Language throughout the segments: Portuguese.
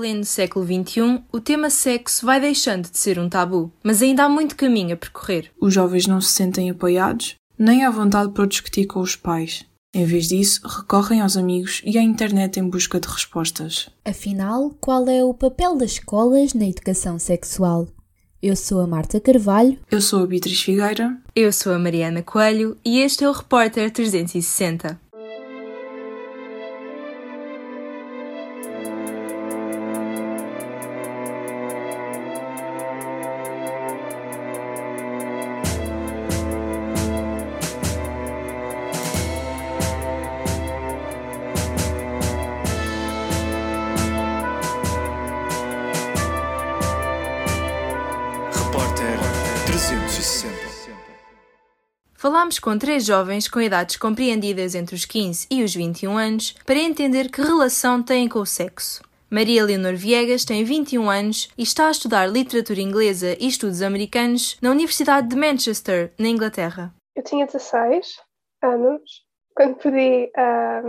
pleno século XXI, o tema sexo vai deixando de ser um tabu, mas ainda há muito caminho a percorrer. Os jovens não se sentem apoiados, nem à vontade para discutir com os pais. Em vez disso, recorrem aos amigos e à internet em busca de respostas. Afinal, qual é o papel das escolas na educação sexual? Eu sou a Marta Carvalho. Eu sou a Beatriz Figueira. Eu sou a Mariana Coelho e este é o Repórter 360. 360. Falámos com três jovens com idades compreendidas entre os 15 e os 21 anos para entender que relação têm com o sexo. Maria Leonor Viegas tem 21 anos e está a estudar literatura inglesa e estudos americanos na Universidade de Manchester, na Inglaterra. Eu tinha 16 anos quando perdi a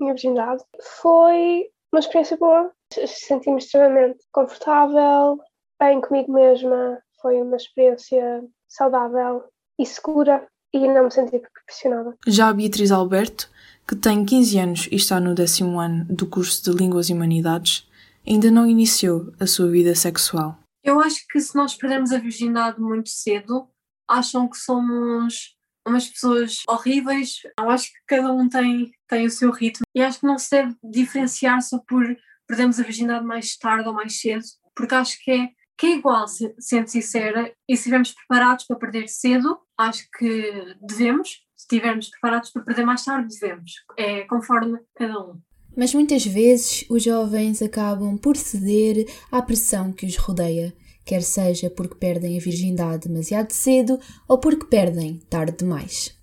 minha virgindade. Foi uma experiência boa. Senti-me extremamente confortável, bem comigo mesma. Foi uma experiência saudável e segura e não me senti pressionada. Já a Beatriz Alberto, que tem 15 anos e está no décimo ano do curso de Línguas e Humanidades, ainda não iniciou a sua vida sexual. Eu acho que se nós perdemos a virgindade muito cedo, acham que somos umas pessoas horríveis. Eu acho que cada um tem, tem o seu ritmo e acho que não se deve diferenciar só por perdermos a virgindade mais tarde ou mais cedo, porque acho que é, que é igual, se- sendo sincera, e se estivermos preparados para perder cedo, acho que devemos. Se estivermos preparados para perder mais tarde, devemos. É conforme cada um. Mas muitas vezes os jovens acabam por ceder à pressão que os rodeia, quer seja porque perdem a virgindade demasiado cedo ou porque perdem tarde demais.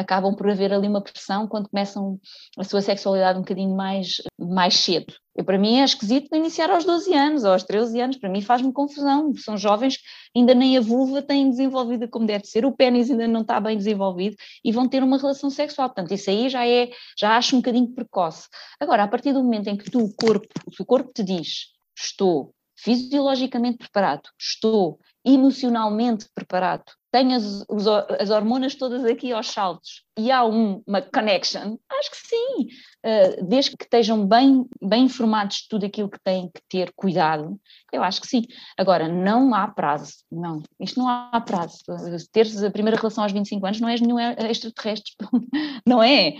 Acabam por haver ali uma pressão quando começam a sua sexualidade um bocadinho mais, mais cedo. Eu, para mim é esquisito iniciar aos 12 anos ou aos 13 anos, para mim faz-me confusão. São jovens que ainda nem a vulva têm desenvolvida como deve ser, o pênis ainda não está bem desenvolvido e vão ter uma relação sexual. Portanto, isso aí já é, já acho um bocadinho precoce. Agora, a partir do momento em que tu, o corpo, o corpo te diz, estou fisiologicamente preparado, estou emocionalmente preparado, tenho as, os as hormonas todas aqui aos saltos e há um- uma connection, acho que sim, Uh, desde que estejam bem, bem informados de tudo aquilo que têm que ter cuidado, eu acho que sim. Agora, não há prazo, não, isto não há prazo. Teres a primeira relação aos 25 anos não és nenhum extraterrestre, não é?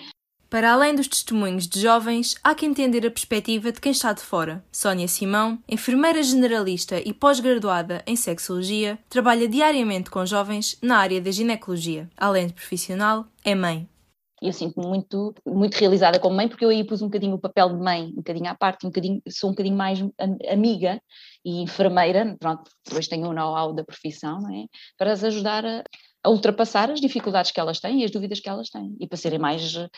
Para além dos testemunhos de jovens, há que entender a perspectiva de quem está de fora. Sónia Simão, enfermeira generalista e pós-graduada em sexologia, trabalha diariamente com jovens na área da ginecologia. Além de profissional, é mãe. Eu sinto-me muito, muito realizada como mãe, porque eu aí pus um bocadinho o papel de mãe, um bocadinho à parte, um bocadinho, sou um bocadinho mais am- amiga e enfermeira, pronto, depois tenho o know-how da profissão, é? Para as ajudar a, a ultrapassar as dificuldades que elas têm e as dúvidas que elas têm, e para serem mais eh,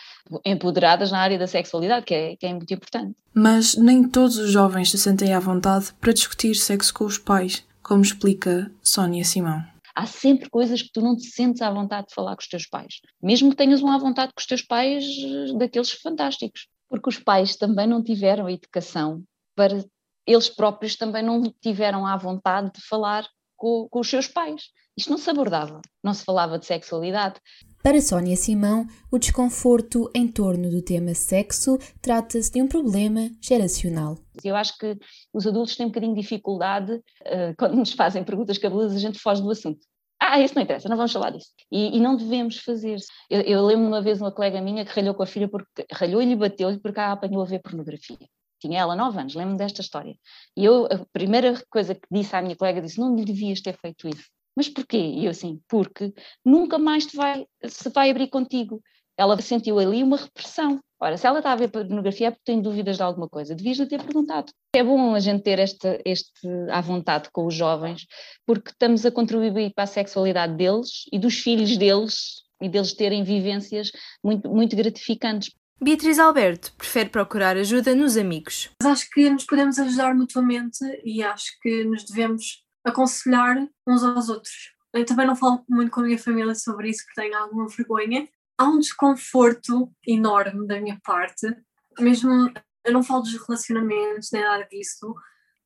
empoderadas na área da sexualidade, que é, que é muito importante. Mas nem todos os jovens se sentem à vontade para discutir sexo com os pais, como explica Sónia Simão. Há sempre coisas que tu não te sentes à vontade de falar com os teus pais, mesmo que tenhas uma à vontade com os teus pais eh, daqueles fantásticos, porque os pais também não tiveram a educação para eles próprios também não tiveram à vontade de falar com, com os seus pais. Isto não se abordava, não se falava de sexualidade. Para Sónia Simão, o desconforto em torno do tema sexo trata-se de um problema geracional. Eu acho que os adultos têm um bocadinho de dificuldade uh, quando nos fazem perguntas cabelosas, a gente foge do assunto. Ah, isso não interessa, não vamos falar disso. E, e não devemos fazer. Eu, eu lembro uma vez uma colega minha que ralhou com a filha, porque ralhou-lhe e bateu-lhe porque a apanhou a ver pornografia. Tinha ela nove anos, lembro-me desta história. E eu, a primeira coisa que disse à minha colega, disse, não lhe devias ter feito isso. Mas porquê? E eu assim, porque nunca mais vai, se vai abrir contigo. Ela sentiu ali uma repressão. Ora, se ela está a ver pornografia é porque tem dúvidas de alguma coisa, devias-lhe ter perguntado. É bom a gente ter este, este à vontade com os jovens, porque estamos a contribuir para a sexualidade deles e dos filhos deles e deles terem vivências muito, muito gratificantes. Beatriz Alberto prefere procurar ajuda nos amigos. Acho que nos podemos ajudar mutuamente e acho que nos devemos aconselhar uns aos outros. Eu também não falo muito com a minha família sobre isso porque tenho alguma vergonha. Há um desconforto enorme da minha parte, mesmo eu não falo dos relacionamentos nem nada disso,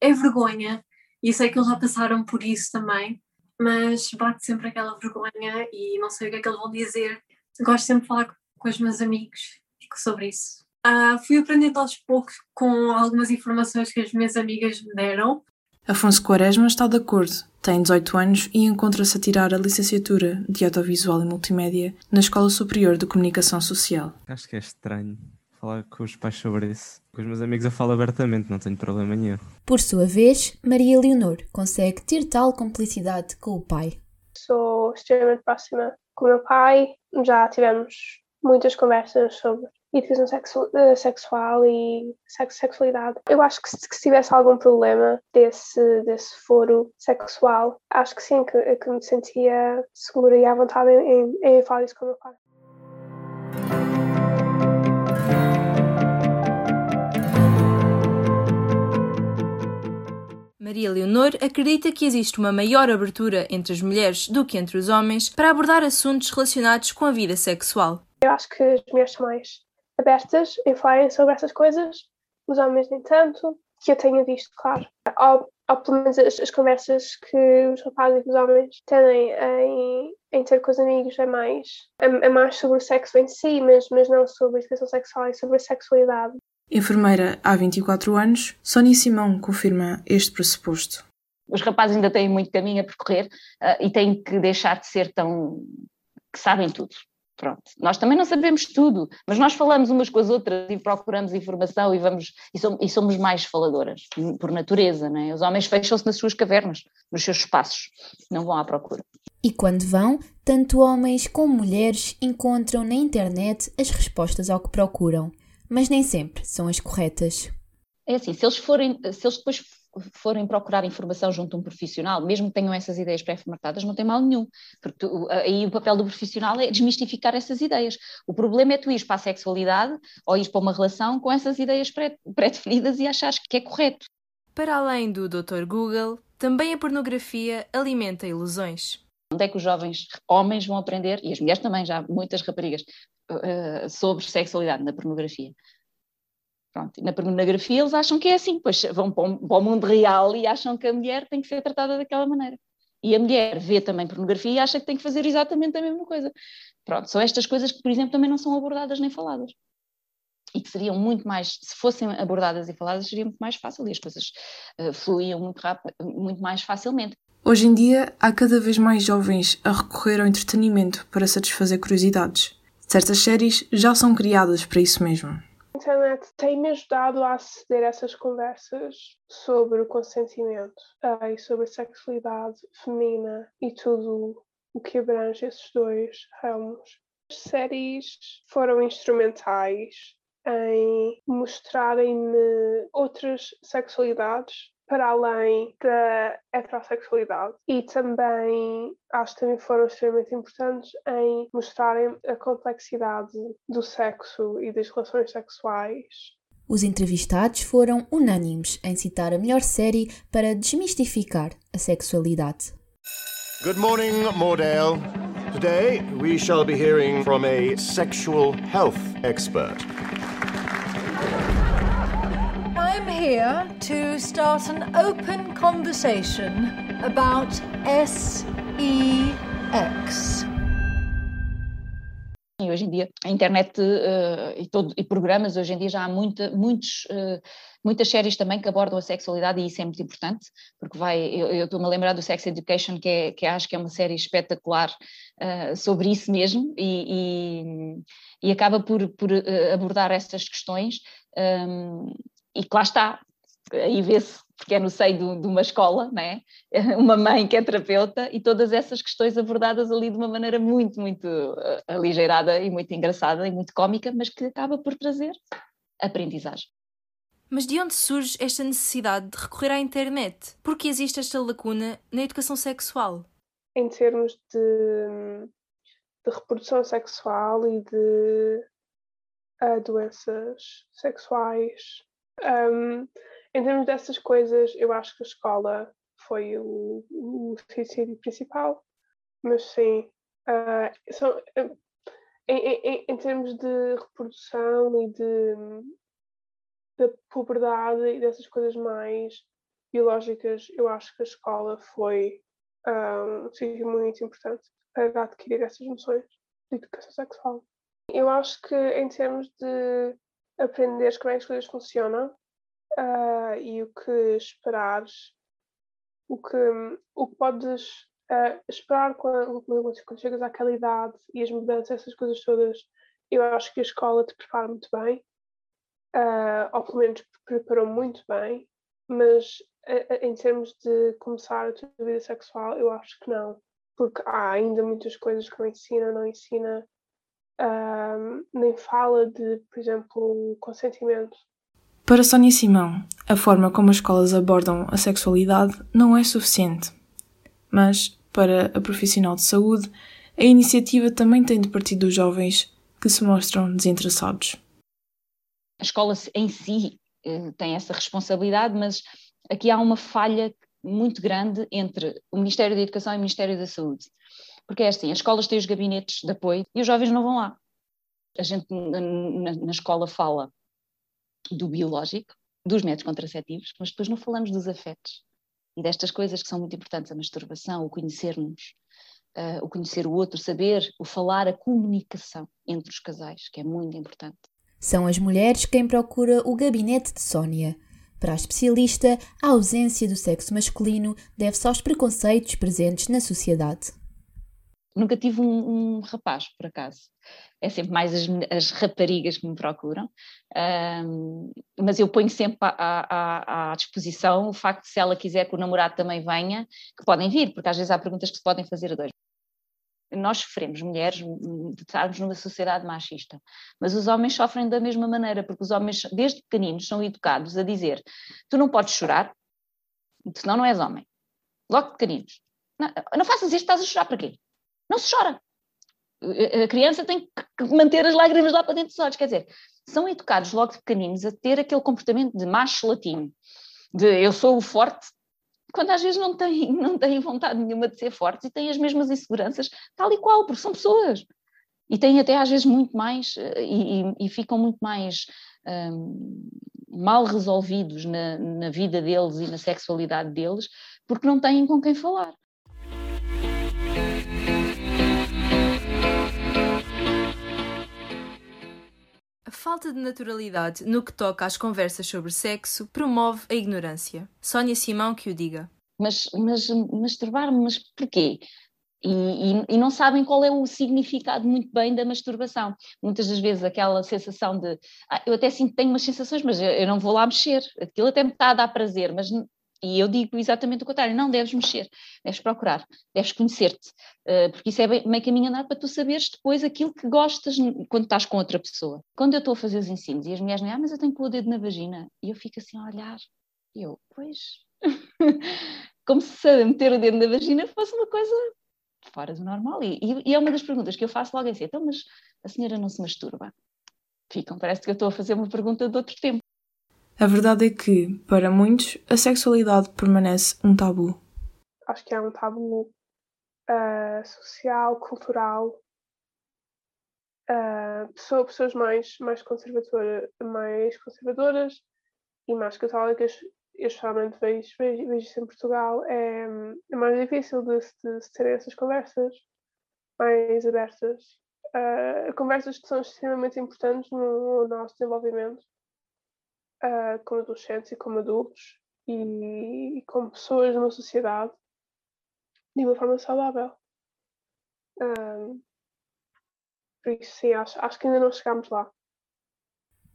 é vergonha, e sei que eles já passaram por isso também, mas bate sempre aquela vergonha e não sei o que é que eles vão dizer. Gosto sempre de falar com os meus amigos sobre isso. Uh, fui aprendendo aos poucos com algumas informações que as minhas amigas me deram. Afonso Quaresma está de acordo. Tem 18 anos e encontra-se a tirar a licenciatura de Audiovisual e Multimédia na Escola Superior de Comunicação Social. Acho que é estranho falar com os pais sobre isso. Com os meus amigos eu falo abertamente, não tenho problema nenhum. Por sua vez, Maria Leonor consegue ter tal complicidade com o pai. Sou extremamente próxima com o meu pai, já tivemos muitas conversas sobre educação sexu eh, sexual e sexo sexualidade. Eu acho que se, que se, tivesse algum problema desse, desse foro sexual, acho que sim, que, que me sentia segura e à vontade em, em, em falar isso com o meu pai. Maria Leonor acredita que existe uma maior abertura entre as mulheres do que entre os homens para abordar assuntos relacionados com a vida sexual. Eu acho que as mulheres são mais abertas em falarem sobre essas coisas, os homens nem tanto, que eu tenha visto, claro. Ou, ou pelo menos as, as, conversas que os rapazes e os homens têm em, em ter com os amigos é mais, é, é mais sobre o sexo em si, mas, mas não sobre a educação sexual e sobre a sexualidade. Enfermeira há 24 anos, Sónia Simão confirma este pressuposto. Os rapazes ainda têm muito caminho a percorrer uh, e têm que deixar de ser tão. que sabem tudo. Pronto, nós também não sabemos tudo, mas nós falamos umas com as outras e procuramos informação e vamos e somos, mais faladoras por natureza, não é? Os homens fecham-se nas suas cavernas, nos seus espaços, não vão à procura. E quando vão, tanto homens como mulheres encontram na internet as respostas ao que procuram mas nem sempre são as corretas. É assim, se eles forem, se eles depois forem procurar informação junto a um profissional, mesmo que tenham essas ideias pré-formatadas, não tem mal nenhum, porque tu, aí o papel do profissional é desmistificar essas ideias. O problema é tu ir para a sexualidade ou ir para uma relação com essas ideias pré-definidas e achares que é correto. Para além do Dr. Google, também a pornografia alimenta ilusões. Onde é que os jovens homens vão aprender, e as mulheres também, já muitas raparigas, uh, sobre sexualidade na pornografia? Pronto, na pornografia eles acham que é assim, pois vão para o, mundo real e acham que a mulher tem que ser tratada daquela maneira. E a mulher vê também pornografia e acha que tem que fazer exatamente a mesma coisa. Pronto, são estas coisas que, por exemplo, também não são abordadas nem faladas. E que seriam muito mais, se fossem abordadas e faladas, seria muito mais fácil e as coisas uh, fluíam muito, rápido, muito mais facilmente. Hoje em dia, há cada vez mais jovens a recorrer ao entretenimento para satisfazer curiosidades. Certas séries já são criadas para isso mesmo. Internet tem-me ajudado a aceder a essas conversas sobre o consentimento uh, e sobre a sexualidade feminina e tudo o que abrange esses dois ramos. As séries foram instrumentais em mostrarem-me outras sexualidades para além da heterossexualidade e também acho que também foram extremamente importantes em mostrarem a complexidade do sexo e das relações sexuais. Os entrevistados foram unânimes em citar a melhor série para desmistificar a sexualidade. Good morning, Mordale. Today we shall be hearing from a sexual health expert. Here to start an open conversation about SEX. Hoje em dia a internet uh, e, todo, e, programas, hoje em dia já há muita, muitos, uh, muitas séries também que abordam a sexualidade e isso é muito importante, porque vai, eu estou-me a lembrar do Sex Education, que, é, que acho que é uma série espetacular uh, sobre isso mesmo e, e, e acaba por, por abordar essas questões um, e que lá está, aí vê-se, porque é no seio de uma escola, né? uma mãe que é terapeuta, e todas essas questões abordadas ali de uma maneira muito, muito uh, aligeirada e muito engraçada e muito cómica, mas que acaba por trazer aprendizagem. Mas de onde surge esta necessidade de recorrer à internet? Por que existe esta lacuna na educação sexual? Em termos de, de reprodução sexual e de uh, doenças sexuais, um, em termos dessas coisas, eu acho que a escola foi o, o suicídio principal, mas sim, uh, são, uh, em, em, em, termos de reprodução e de, de puberdade e dessas coisas mais biológicas, eu acho que a escola foi um sítio muito importante para adquirir essas noções de educação sexual. Eu acho que em termos de aprender como é que as coisas funcionam uh, e o que esperares, o que, o que podes uh, esperar quando, quando chegas àquela idade e as mudanças, essas coisas todas, eu acho que a escola te prepara muito bem, uh, ou pelo menos preparou muito bem, mas em termos de começar a tua vida sexual, eu acho que não, porque há ainda muitas coisas que não ensina, não ensina, nem fala de, por exemplo, consentimento. Para Sónia Simão, a forma como as escolas abordam a sexualidade não é suficiente. Mas, para a profissional de saúde, a iniciativa também tem de partir dos jovens que se mostram desinteressados. A escola em si eh, tem essa responsabilidade, mas aqui há uma falha muito grande entre o Ministério da Educação e o Ministério da Saúde. Porque é assim, as escolas têm os gabinetes de apoio e os jovens não vão lá. A gente na, na escola fala do biológico, dos métodos contraceptivos, mas depois não falamos dos afetos e destas coisas que são muito importantes, a masturbação, o conhecermos, uh, o conhecer o outro, saber, o falar, a comunicação entre os casais, que é muito importante. São as mulheres quem procura o gabinete de Sónia. Para a especialista, a ausência do sexo masculino deve-se aos preconceitos presentes na sociedade. Nunca tive um, um rapaz, por acaso. É sempre mais as, as raparigas que me procuram. Um, mas eu ponho sempre à, à, à, disposição o facto de, se ela quiser que o namorado também venha, que podem vir, porque às vezes há perguntas que se podem fazer a dois. Nós sofremos, mulheres, de estarmos numa sociedade machista, mas os homens sofrem da mesma maneira, porque os homens, desde pequeninos, são educados a dizer: tu não podes chorar, senão não és homem. Logo pequeninos. Não, não faças isto, estás a chorar para quê? Não se chora. A criança tem que manter as lágrimas lá para dentro dos olhos. Quer dizer, são educados logo de pequeninos a ter aquele comportamento de macho latino, de eu sou o forte, quando às vezes não têm, não têm vontade nenhuma de ser fortes e têm as mesmas inseguranças, tal e qual, porque são pessoas. E têm até às vezes muito mais, eh, e, e, e ficam muito mais um, mal resolvidos na, na vida deles e na sexualidade deles, porque não têm com quem falar. Falta de naturalidade no que toca às conversas sobre sexo promove a ignorância. Sónia Simão que o diga. Mas, mas masturbar-me, mas porquê? E, e, e, não sabem qual é o significado muito bem da masturbação. Muitas das vezes aquela sensação de ah, eu até sinto que tenho umas sensações, mas eu, eu, não vou lá mexer. Aquilo até me está a dar prazer, mas e eu digo exatamente o contrário: não deves mexer, deves procurar, deves conhecer-te, uh, porque isso é meio caminho andado para tu saberes depois aquilo que gostas quando estás com outra pessoa. Quando eu estou a fazer os ensinos e as mulheres dizem, ah, mas eu tenho que pôr o dedo na vagina, e eu fico assim a olhar, e eu, pois. Como se meter o dedo na vagina fosse uma coisa fora do normal. E, e, é uma das perguntas que eu faço logo assim: então, mas a senhora não se masturba? Ficam, parece que eu estou a fazer uma pergunta de outro tempo. A verdade é que, para muitos, a sexualidade permanece um tabu. Acho que é um tabu uh, social, cultural. Uh, pessoas mais, mais, conservadora, mais conservadoras e mais católicas, especialmente vejo, vejo, vejo isso em Portugal, é, é mais difícil de, de, de ter essas conversas mais abertas. Uh, conversas que são extremamente importantes no, no nosso desenvolvimento uh, como adolescentes e como adultos e, e como pessoas numa sociedade de uma forma saudável. Um, por isso, sim, acho, acho que ainda não chegámos lá.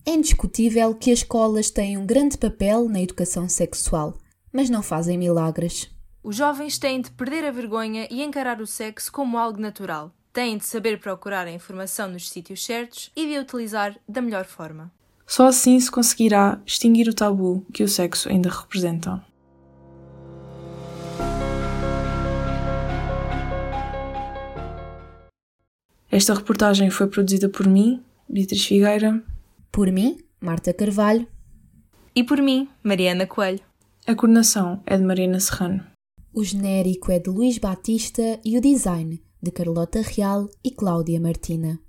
É indiscutível que as escolas têm um grande papel na educação sexual, mas não fazem milagres. Os jovens têm de perder a vergonha e encarar o sexo como algo natural. Têm de saber procurar a informação nos sítios certos e de a utilizar da melhor forma. Só assim se conseguirá extinguir o tabu que o sexo ainda representa. Esta reportagem foi produzida por mim, Beatriz Figueira. Por mim, Marta Carvalho. E por mim, Mariana Coelho. A coordenação é de Mariana Serrano. O genérico é de Luís Batista e o design de Carlota Real e Cláudia Martina.